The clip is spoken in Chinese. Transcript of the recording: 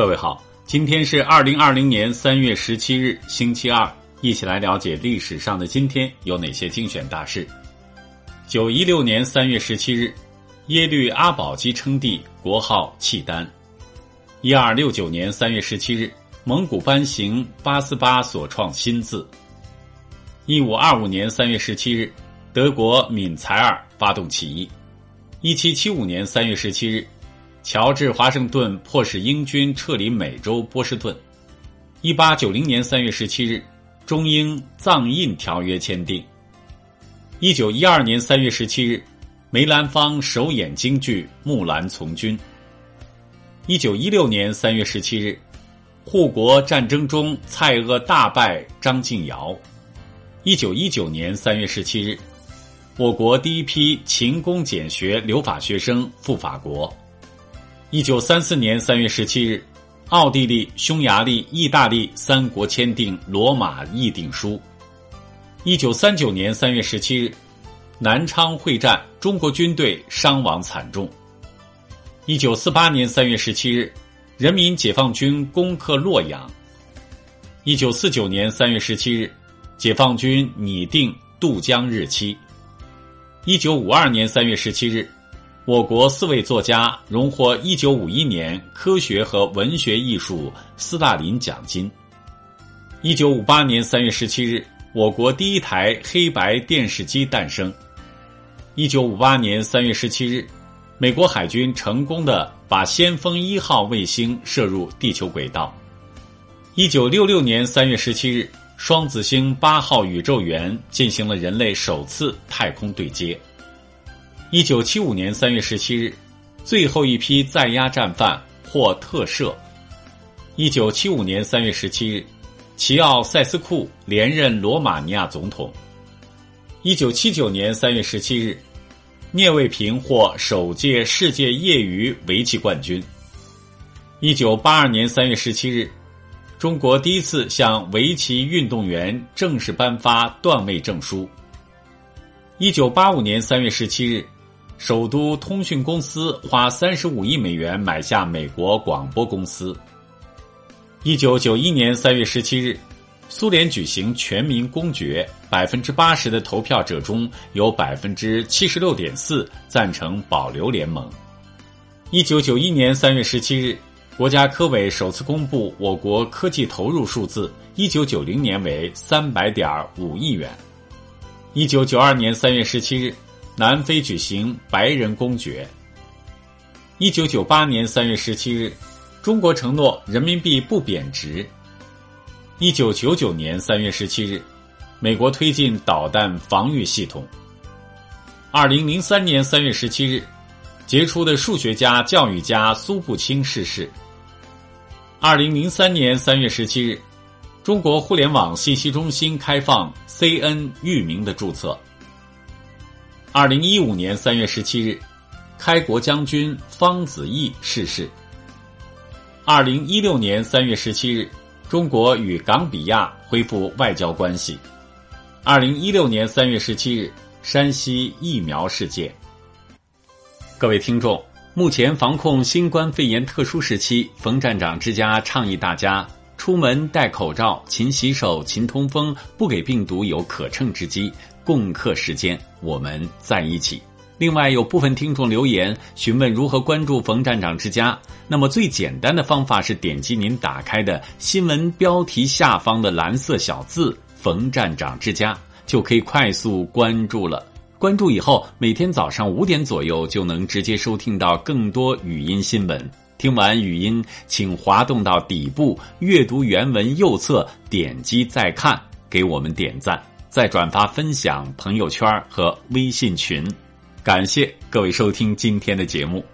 各位好，今天是二零二零年三月十七日，星期二，一起来了解历史上的今天有哪些精选大事。九一六年三月十七日，耶律阿保机称帝，国号契丹。一二六九年三月十七日，蒙古颁行八思巴所创新字。一五二五年三月十七日，德国闵采尔发动起义。一七七五年三月十七日。乔治·华盛顿迫使英军撤离美洲波士顿。一八九零年三月十七日，中英藏印条约签订。一九一二年三月十七日，梅兰芳首演京剧《木兰从军》。一九一六年三月十七日，护国战争中蔡锷大败张敬尧。一九一九年三月十七日，我国第一批勤工俭学留法学生赴法国。一九三四年三月十七日，奥地利、匈牙利、意大利三国签订《罗马议定书》。一九三九年三月十七日，南昌会战，中国军队伤亡惨重。一九四八年三月十七日，人民解放军攻克洛阳。一九四九年三月十七日，解放军拟定渡江日期。一九五二年三月十七日。我国四位作家荣获一九五一年科学和文学艺术斯大林奖金。一九五八年三月十七日，我国第一台黑白电视机诞生。一九五八年三月十七日，美国海军成功的把先锋一号卫星射入地球轨道。一九六六年三月十七日，双子星八号宇宙员进行了人类首次太空对接。一九七五年三月十七日，最后一批在押战犯获特赦。一九七五年三月十七日，齐奥塞斯库连任罗马尼亚总统。一九七九年三月十七日，聂卫平获首届世界业余围棋冠军。一九八二年三月十七日，中国第一次向围棋运动员正式颁发段位证书。一九八五年三月十七日。首都通讯公司花三十五亿美元买下美国广播公司。一九九一年三月十七日，苏联举行全民公决，百分之八十的投票者中有百分之七十六点四赞成保留联盟。一九九一年三月十七日，国家科委首次公布我国科技投入数字，一九九零年为三百点五亿元。一九九二年三月十七日。南非举行白人公决。一九九八年三月十七日，中国承诺人民币不贬值。一九九九年三月十七日，美国推进导弹防御系统。二零零三年三月十七日，杰出的数学家、教育家苏步青逝世。二零零三年三月十七日，中国互联网信息中心开放 CN 域名的注册。二零一五年三月十七日，开国将军方子毅逝世。二零一六年三月十七日，中国与冈比亚恢复外交关系。二零一六年三月十七日，山西疫苗事件。各位听众，目前防控新冠肺炎特殊时期，冯站长之家倡议大家出门戴口罩、勤洗手、勤通风，不给病毒有可乘之机。共克时间，我们在一起。另外，有部分听众留言询问如何关注冯站长之家。那么，最简单的方法是点击您打开的新闻标题下方的蓝色小字“冯站长之家”，就可以快速关注了。关注以后，每天早上五点左右就能直接收听到更多语音新闻。听完语音，请滑动到底部阅读原文右侧，点击再看，给我们点赞。再转发分享朋友圈和微信群，感谢各位收听今天的节目。